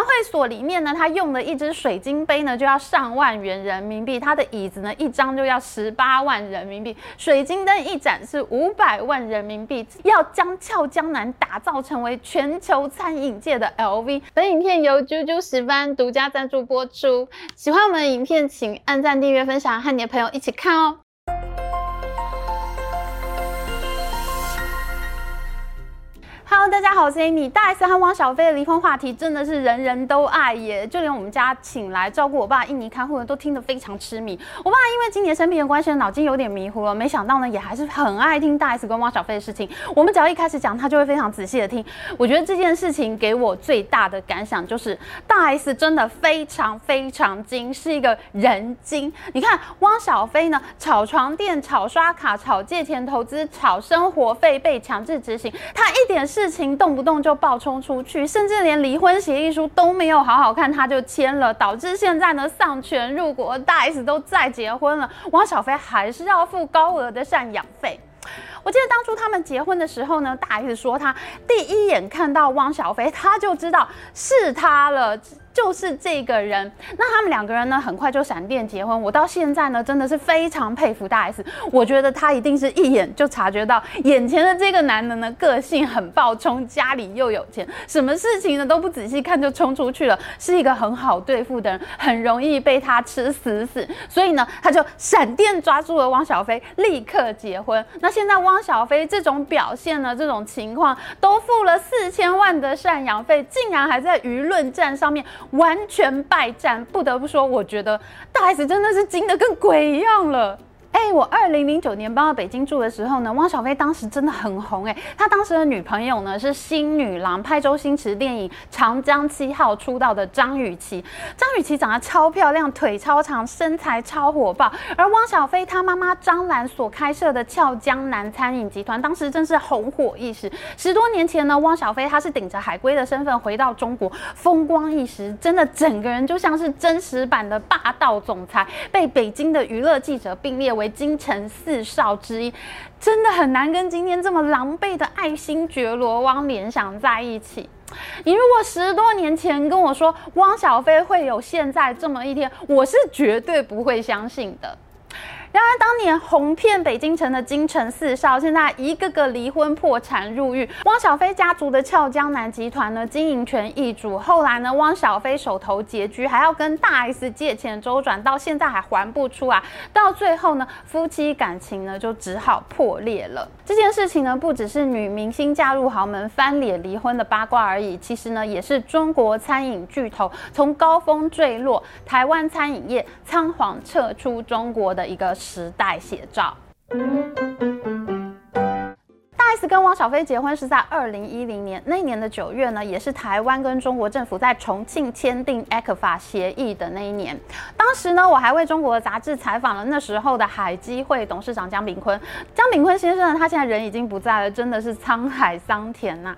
会所里面呢，他用的一只水晶杯呢就要上万元人民币，他的椅子呢一张就要十八万人民币，水晶灯一盏是五百万人民币，要将俏江南打造成为全球餐饮界的 LV。本影片由啾啾石斑独家赞助播出，喜欢我们的影片请按赞、订阅、分享，和你的朋友一起看哦。Hello，大家好，我是 Amy。大 S 和汪小菲的离婚话题真的是人人都爱耶，就连我们家请来照顾我爸印尼看护的都听得非常痴迷。我爸因为今年生病的关系，脑筋有点迷糊了，没想到呢，也还是很爱听大 S 跟汪小菲的事情。我们只要一开始讲，他就会非常仔细的听。我觉得这件事情给我最大的感想就是，大 S 真的非常非常精，是一个人精。你看汪小菲呢，炒床垫、炒刷卡、炒借钱投资、炒生活费被强制执行，他一点事。事情动不动就爆冲出去，甚至连离婚协议书都没有好好看，他就签了，导致现在呢丧权入国，大 S 都再结婚了，汪小菲还是要付高额的赡养费。我记得当初他们结婚的时候呢，大 S 说他第一眼看到汪小菲，他就知道是他了。就是这个人，那他们两个人呢，很快就闪电结婚。我到现在呢，真的是非常佩服大 S。我觉得他一定是一眼就察觉到眼前的这个男人呢，个性很暴冲，家里又有钱，什么事情呢都不仔细看就冲出去了，是一个很好对付的人，很容易被他吃死死。所以呢，他就闪电抓住了汪小菲，立刻结婚。那现在汪小菲这种表现呢，这种情况都付了四千万的赡养费，竟然还在舆论战上面。完全败战，不得不说，我觉得大 S 真的是精得跟鬼一样了。哎、我二零零九年搬到北京住的时候呢，汪小菲当时真的很红哎、他当时的女朋友呢是新女郎，拍周星驰电影《长江七号》出道的张雨绮。张雨绮长得超漂亮，腿超长，身材超火爆。而汪小菲他妈妈张兰所开设的俏江南餐饮集团，当时真是红火一时。十多年前呢，汪小菲他是顶着海归的身份回到中国，风光一时，真的整个人就像是真实版的霸道总裁，被北京的娱乐记者并列为。京城四少之一，真的很难跟今天这么狼狈的爱新觉罗汪联想在一起。你如果十多年前跟我说汪小菲会有现在这么一天，我是绝对不会相信的。然而，当年红遍北京城的京城四少，现在一个个离婚破产入狱。汪小菲家族的俏江南集团呢，经营权易主。后来呢，汪小菲手头拮据，还要跟大 S 借钱周转，到现在还还不出来。到最后呢，夫妻感情呢就只好破裂了。这件事情呢，不只是女明星嫁入豪门翻脸离婚的八卦而已，其实呢，也是中国餐饮巨头从高峰坠落，台湾餐饮业仓皇撤出中国的一个。时代写照。大 S 跟汪小菲结婚是在二零一零年，那一年的九月呢，也是台湾跟中国政府在重庆签订 ECFA 协议的那一年。当时呢，我还为中国的杂志采访了那时候的海基会董事长江炳坤。江炳坤先生呢，他现在人已经不在了，真的是沧海桑田呐、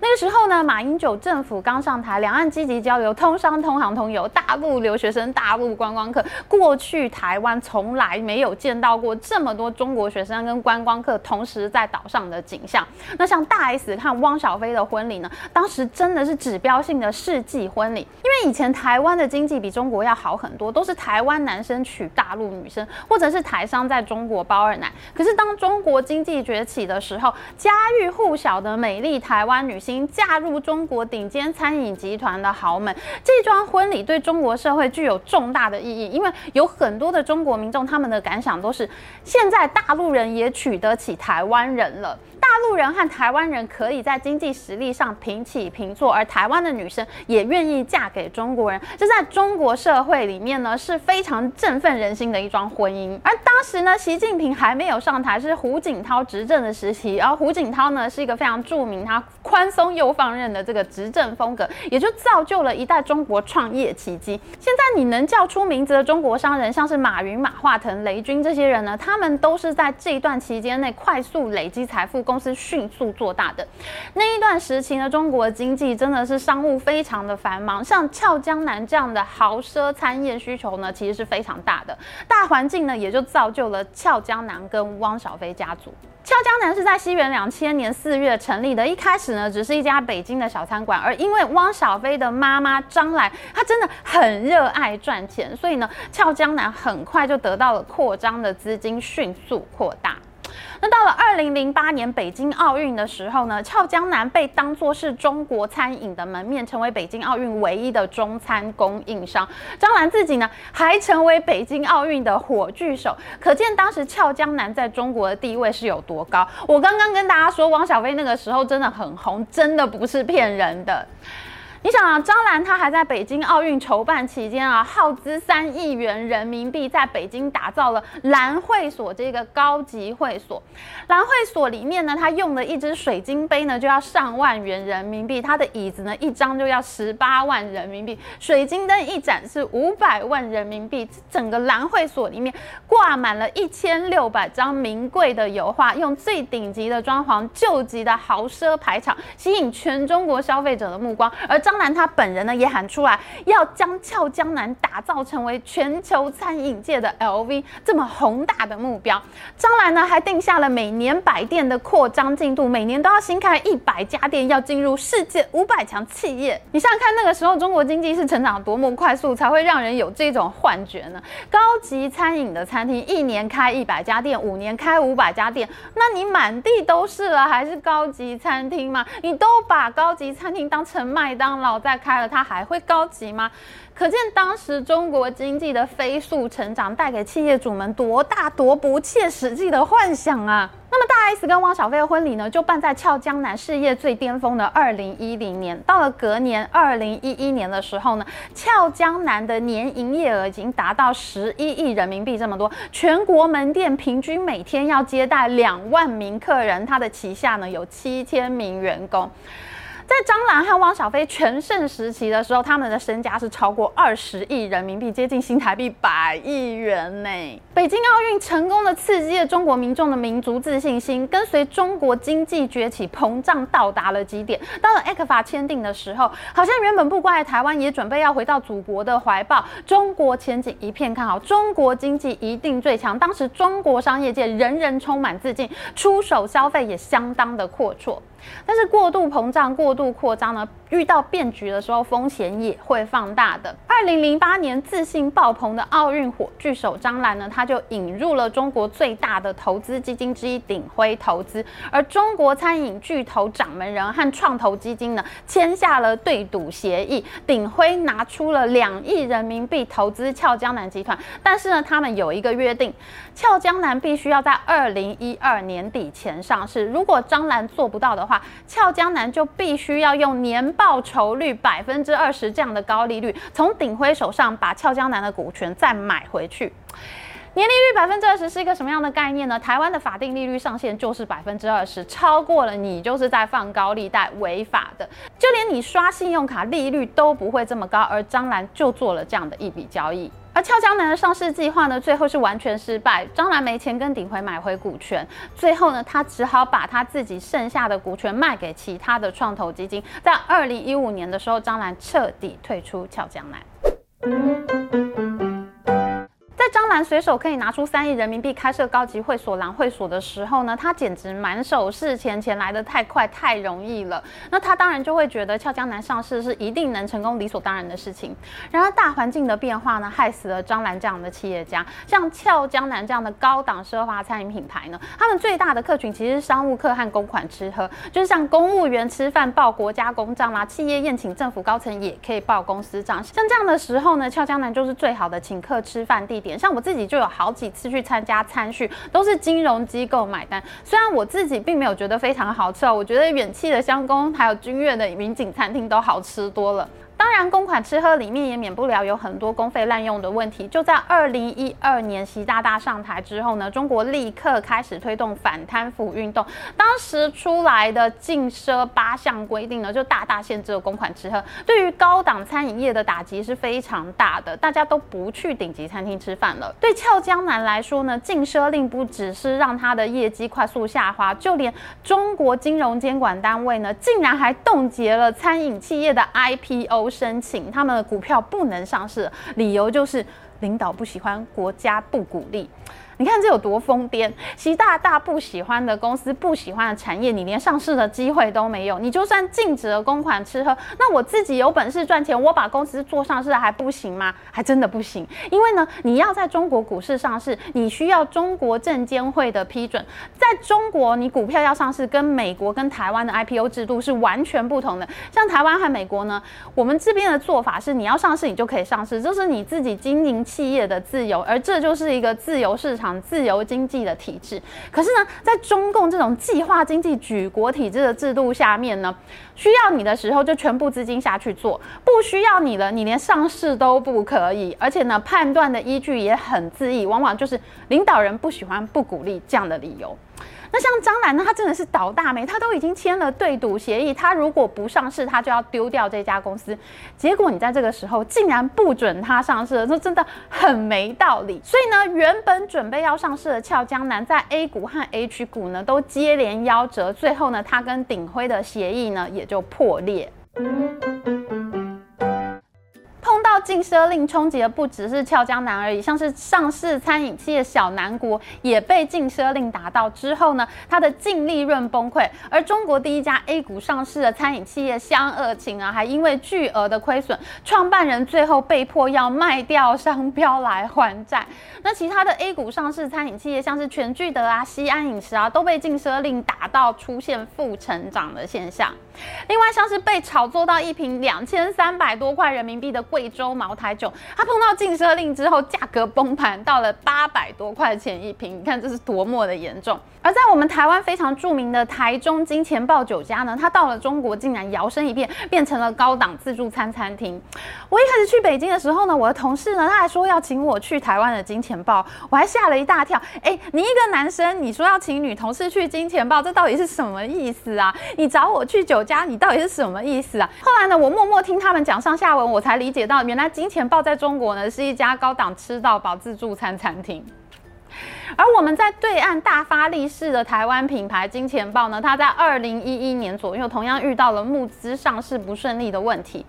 那个时候呢，马英九政府刚上台，两岸积极交流，通商、通航、通游，大陆留学生、大陆观光客，过去台湾从来没有见到过这么多中国学生跟观光客同时在岛上的景象。那像大 S 和汪小菲的婚礼呢，当时真的是指标性的世纪婚礼，因为以前台湾的经济比中国要好很多，都是台湾男生娶大陆女生，或者是台商在中国包二奶。可是当中国经济崛起的时候，家喻户晓的美丽台湾。女星嫁入中国顶尖餐饮集团的豪门，这桩婚礼对中国社会具有重大的意义，因为有很多的中国民众，他们的感想都是，现在大陆人也娶得起台湾人了。大陆人和台湾人可以在经济实力上平起平坐，而台湾的女生也愿意嫁给中国人，这在中国社会里面呢是非常振奋人心的一桩婚姻。而当时呢，习近平还没有上台，是胡锦涛执政的时期，而胡锦涛呢是一个非常著名，他宽松又放任的这个执政风格，也就造就了一代中国创业奇迹。现在你能叫出名字的中国商人，像是马云、马化腾、雷军这些人呢，他们都是在这一段期间内快速累积财富。公司迅速做大的那一段时期呢，中国经济真的是商务非常的繁忙，像俏江南这样的豪奢餐宴需求呢，其实是非常大的。大环境呢，也就造就了俏江南跟汪小菲家族。俏江南是在西元两千年四月成立的，一开始呢，只是一家北京的小餐馆，而因为汪小菲的妈妈张兰，她真的很热爱赚钱，所以呢，俏江南很快就得到了扩张的资金，迅速扩大。那到了二零零八年北京奥运的时候呢，俏江南被当作是中国餐饮的门面，成为北京奥运唯一的中餐供应商。张兰自己呢，还成为北京奥运的火炬手，可见当时俏江南在中国的地位是有多高。我刚刚跟大家说，汪小菲那个时候真的很红，真的不是骗人的。你想啊，张兰她还在北京奥运筹办期间啊，耗资三亿元人民币，在北京打造了兰会所这个高级会所。兰会所里面呢，她用的一只水晶杯呢，就要上万元人民币；她的椅子呢，一张就要十八万人民币；水晶灯一盏是五百万人民币。整个兰会所里面挂满了一千六百张名贵的油画，用最顶级的装潢、救急的豪奢排场，吸引全中国消费者的目光。而张兰她本人呢也喊出来，要将俏江南打造成为全球餐饮界的 LV 这么宏大的目标。张兰呢还定下了每年百店的扩张进度，每年都要新开一百家店，要进入世界五百强企业。你想想看，那个时候中国经济是成长多么快速，才会让人有这种幻觉呢？高级餐饮的餐厅一年开一百家店，五年开五百家店，那你满地都是了，还是高级餐厅吗？你都把高级餐厅当成麦当劳。再开了，它还会高级吗？可见当时中国经济的飞速成长带给企业主们多大多不切实际的幻想啊！那么大 S 跟汪小菲的婚礼呢，就办在俏江南事业最巅峰的二零一零年。到了隔年二零一一年的时候呢，俏江南的年营业额已经达到十一亿人民币这么多，全国门店平均每天要接待两万名客人，他的旗下呢有七千名员工。在张兰和汪小菲全盛时期的时候，他们的身家是超过二十亿人民币，接近新台币百亿元呢。北京奥运成功的刺激了中国民众的民族自信心，跟随中国经济崛起膨胀到达了极点。到了 ECFA 签订的时候，好像原本不乖的台湾也准备要回到祖国的怀抱。中国前景一片看好，中国经济一定最强。当时中国商业界人人充满自信，出手消费也相当的阔绰。但是过度膨胀、过度扩张呢，遇到变局的时候，风险也会放大的。二零零八年，自信爆棚的奥运火炬手张兰呢，他就引入了中国最大的投资基金之一鼎晖投资，而中国餐饮巨头掌门人和创投基金呢，签下了对赌协议，鼎晖拿出了两亿人民币投资俏江南集团，但是呢，他们有一个约定，俏江南必须要在二零一二年底前上市，如果张兰做不到的话，俏江南就必须要用年报酬率百分之二十这样的高利率，从鼎辉手上把俏江南的股权再买回去。年利率百分之二十是一个什么样的概念呢？台湾的法定利率上限就是百分之二十，超过了你就是在放高利贷，违法的。就连你刷信用卡利率都不会这么高，而张兰就做了这样的一笔交易。而俏江南的上市计划呢，最后是完全失败。张兰没钱跟鼎晖买回股权，最后呢，他只好把他自己剩下的股权卖给其他的创投基金。在二零一五年的时候，张兰彻底退出俏江南。随手可以拿出三亿人民币开设高级会所兰会所的时候呢，他简直满手是钱，钱来得太快太容易了。那他当然就会觉得俏江南上市是一定能成功理所当然的事情。然而大环境的变化呢，害死了张兰这样的企业家。像俏江南这样的高档奢华餐饮品牌呢，他们最大的客群其实是商务客和公款吃喝，就是像公务员吃饭报国家公账啦，企业宴请政府高层也可以报公司账。像这样的时候呢，俏江南就是最好的请客吃饭地点。像我自己就有好几次去参加餐叙，都是金融机构买单。虽然我自己并没有觉得非常好吃哦，我觉得远期的香宫还有君悦的云锦餐厅都好吃多了。当然，公款吃喝里面也免不了有很多公费滥用的问题。就在二零一二年习大大上台之后呢，中国立刻开始推动反贪腐运动。当时出来的禁奢八项规定呢，就大大限制了公款吃喝，对于高档餐饮业的打击是非常大的。大家都不去顶级餐厅吃饭了。对俏江南来说呢，禁奢令不只是让他的业绩快速下滑，就连中国金融监管单位呢，竟然还冻结了餐饮企业的 IPO。不申请他们的股票不能上市，理由就是领导不喜欢，国家不鼓励。你看这有多疯癫！习大大不喜欢的公司、不喜欢的产业，你连上市的机会都没有。你就算禁止了公款吃喝，那我自己有本事赚钱，我把公司做上市还不行吗？还真的不行。因为呢，你要在中国股市上市，你需要中国证监会的批准。在中国，你股票要上市，跟美国跟台湾的 IPO 制度是完全不同的。像台湾和美国呢，我们这边的做法是，你要上市你就可以上市，这是你自己经营企业的自由，而这就是一个自由市场。自由经济的体制，可是呢，在中共这种计划经济举国体制的制度下面呢，需要你的时候就全部资金下去做，不需要你了，你连上市都不可以。而且呢，判断的依据也很自意，往往就是领导人不喜欢、不鼓励这样的理由。那像张兰呢，他真的是倒大霉，他都已经签了对赌协议，他如果不上市，他就要丢掉这家公司。结果你在这个时候竟然不准他上市了，这真的很没道理。所以呢，原本准备要上市的俏江南，在 A 股和 H 股呢都接连夭折，最后呢，他跟鼎辉的协议呢也就破裂。到禁奢令冲击的不只是俏江南而已，像是上市餐饮企业小南国也被禁奢令打到之后呢，它的净利润崩溃。而中国第一家 A 股上市的餐饮企业湘鄂情啊，还因为巨额的亏损，创办人最后被迫要卖掉商标来还债。那其他的 A 股上市餐饮企业，像是全聚德啊、西安饮食啊，都被禁奢令打到出现负成长的现象。另外，像是被炒作到一瓶两千三百多块人民币的贵州茅台酒，它碰到禁奢令之后，价格崩盘到了八百多块钱一瓶。你看这是多么的严重。而在我们台湾非常著名的台中金钱豹酒家呢，它到了中国竟然摇身一变，变成了高档自助餐餐厅。我一开始去北京的时候呢，我的同事呢，他还说要请我去台湾的金钱豹，我还吓了一大跳。哎，你一个男生，你说要请女同事去金钱豹，这到底是什么意思啊？你找我去酒家，你到底是什么意思啊？后来呢，我默默听他们讲上下文，我才理解到，原来金钱豹在中国呢是一家高档吃到饱自助餐餐厅。而我们在对岸大发利市的台湾品牌金钱豹呢，它在二零一一年左右同样遇到了募资上市不顺利的问题。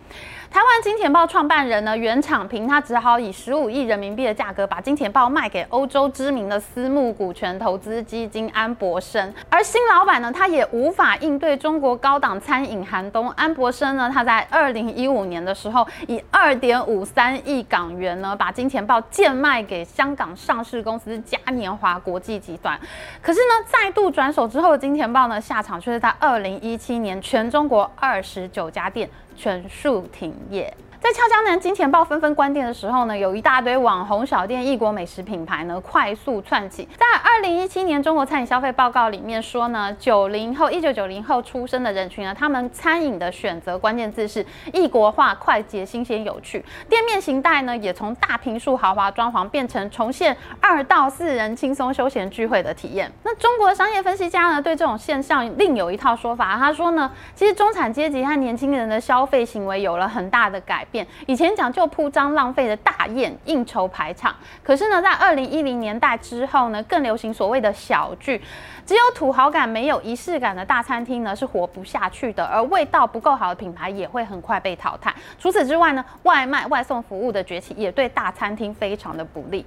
台湾金钱豹创办人呢，袁敞平，他只好以十五亿人民币的价格把金钱豹卖给欧洲知名的私募股权投资基金安博生。而新老板呢，他也无法应对中国高档餐饮寒冬。安博生呢，他在二零一五年的时候，以二点五三亿港元呢，把金钱豹贱卖给香港上市公司嘉年华国际集团。可是呢，再度转手之后金钱豹呢，下场却是在二零一七年，全中国二十九家店全数停业。在俏江南金钱豹纷纷关店的时候呢，有一大堆网红小店、异国美食品牌呢快速窜起。在二零一七年中国餐饮消费报告里面说呢，九零后、一九九零后出生的人群呢，他们餐饮的选择关键字是异国化、快捷、新鲜、有趣。店面形态呢，也从大平数豪华装潢变成重现二到四人轻松休闲聚会的体验。那中国商业分析家呢，对这种现象另有一套说法。他说呢，其实中产阶级和年轻人的消费行为有了很大的改以前讲究铺张浪费的大宴应酬排场，可是呢，在二零一零年代之后呢，更流行所谓的小聚。只有土豪感没有仪式感的大餐厅呢，是活不下去的，而味道不够好的品牌也会很快被淘汰。除此之外呢，外卖外送服务的崛起也对大餐厅非常的不利。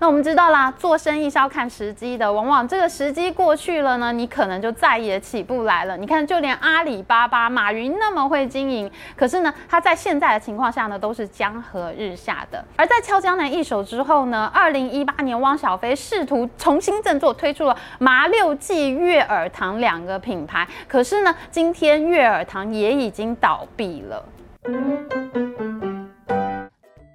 那我们知道啦，做生意是要看时机的，往往这个时机过去了呢，你可能就再也起不来了。你看，就连阿里巴巴，马云那么会经营，可是呢，他在现在的情况下呢，都是江河日下的。而在俏江南一手之后呢，二零一八年，汪小菲试图重新振作，推出了麻六记、悦耳堂两个品牌，可是呢，今天悦耳堂也已经倒闭了。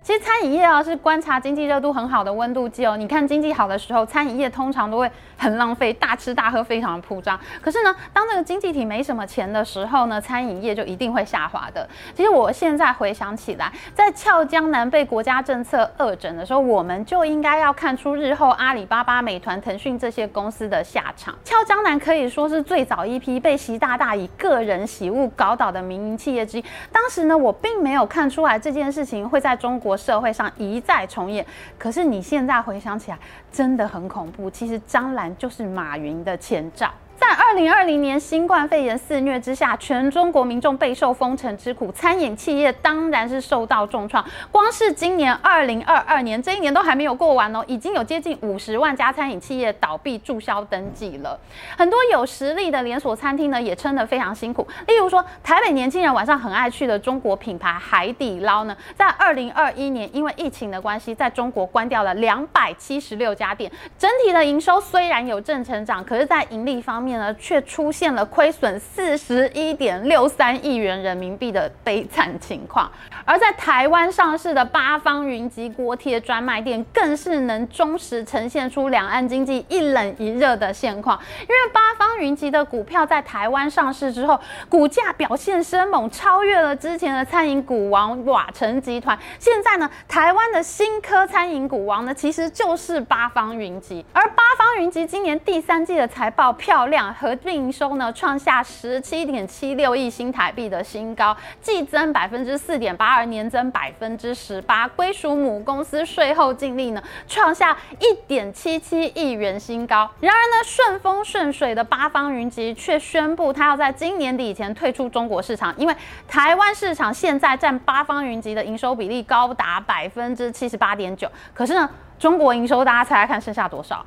其实餐饮业啊，是观察经济热度很好的温度计哦。你看经济好的时候，餐饮业通常都会很浪费，大吃大喝，非常的铺张。可是呢，当这个经济体没什么钱的时候呢，餐饮业就一定会下滑的。其实我现在回想起来，在俏江南被国家政策恶整的时候，我们就应该要看出日后阿里巴巴、美团、腾讯这些公司的下场。俏江南可以说是最早一批被习大大以个人喜恶搞倒的民营企业之一。当时呢，我并没有看出来这件事情会在中国。社会上一再重演，可是你现在回想起来，真的很恐怖。其实张兰就是马云的前兆。在二零二零年新冠肺炎肆虐之下，全中国民众备受封城之苦，餐饮企业当然是受到重创。光是今年二零二二年这一年都还没有过完哦，已经有接近五十万家餐饮企业倒闭注销登记了。很多有实力的连锁餐厅呢，也撑得非常辛苦。例如说，台北年轻人晚上很爱去的中国品牌海底捞呢，在二零二一年因为疫情的关系，在中国关掉了两百七十六家店。整体的营收虽然有正成长，可是，在盈利方，面呢，却出现了亏损四十一点六三亿元人民币的悲惨情况。而在台湾上市的八方云集锅贴专卖店，更是能忠实呈现出两岸经济一冷一热的现况。因为八方云集的股票在台湾上市之后，股价表现生猛，超越了之前的餐饮股王瓦城集团。现在呢，台湾的新科餐饮股王呢，其实就是八方云集。而八方云集今年第三季的财报漂亮。合并营收呢，创下十七点七六亿新台币的新高，季增百分之四点八二，年增百分之十八。归属母公司税后净利呢，创下一点七七亿元新高。然而呢，顺风顺水的八方云集却宣布，它要在今年底以前退出中国市场，因为台湾市场现在占八方云集的营收比例高达百分之七十八点九。可是呢，中国营收大家猜猜看剩下多少？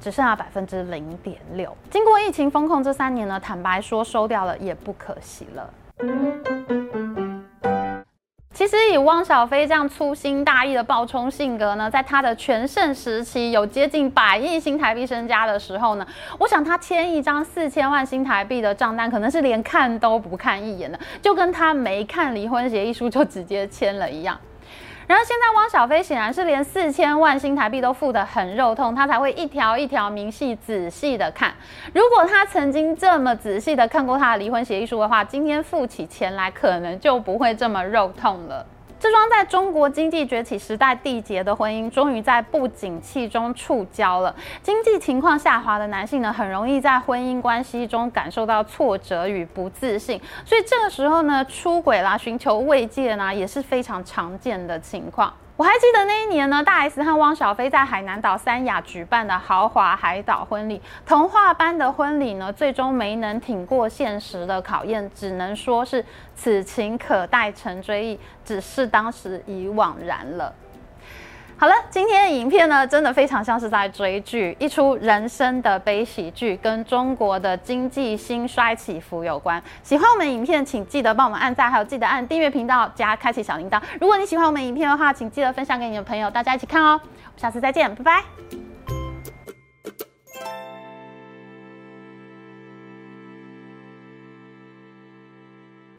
只剩下百分之零点六。经过疫情封控这三年呢，坦白说收掉了也不可惜了。其实以汪小菲这样粗心大意的暴冲性格呢，在他的全盛时期有接近百亿新台币身家的时候呢，我想他签一张四千万新台币的账单，可能是连看都不看一眼的，就跟他没看离婚协议书就直接签了一样。然后现在汪小菲显然是连四千万新台币都付得很肉痛，他才会一条一条明细仔细的看。如果他曾经这么仔细的看过他的离婚协议书的话，今天付起钱来可能就不会这么肉痛了。这桩在中国经济崛起时代缔结的婚姻，终于在不景气中触礁了。经济情况下滑的男性呢，很容易在婚姻关系中感受到挫折与不自信，所以这个时候呢，出轨啦，寻求慰藉呢，也是非常常见的情况。我还记得那一年呢，大 S 和汪小菲在海南岛三亚举办的豪华海岛婚礼，童话般的婚礼呢，最终没能挺过现实的考验，只能说是此情可待成追忆，只是当时已惘然了。好了，今天的影片呢，真的非常像是在追剧，一出人生的悲喜剧，跟中国的经济兴衰起伏有关。喜欢我们影片，请记得帮我们按赞，还有记得按订阅频道加开启小铃铛。如果你喜欢我们影片的话，请记得分享给你的朋友，大家一起看哦。我们下次再见，拜拜。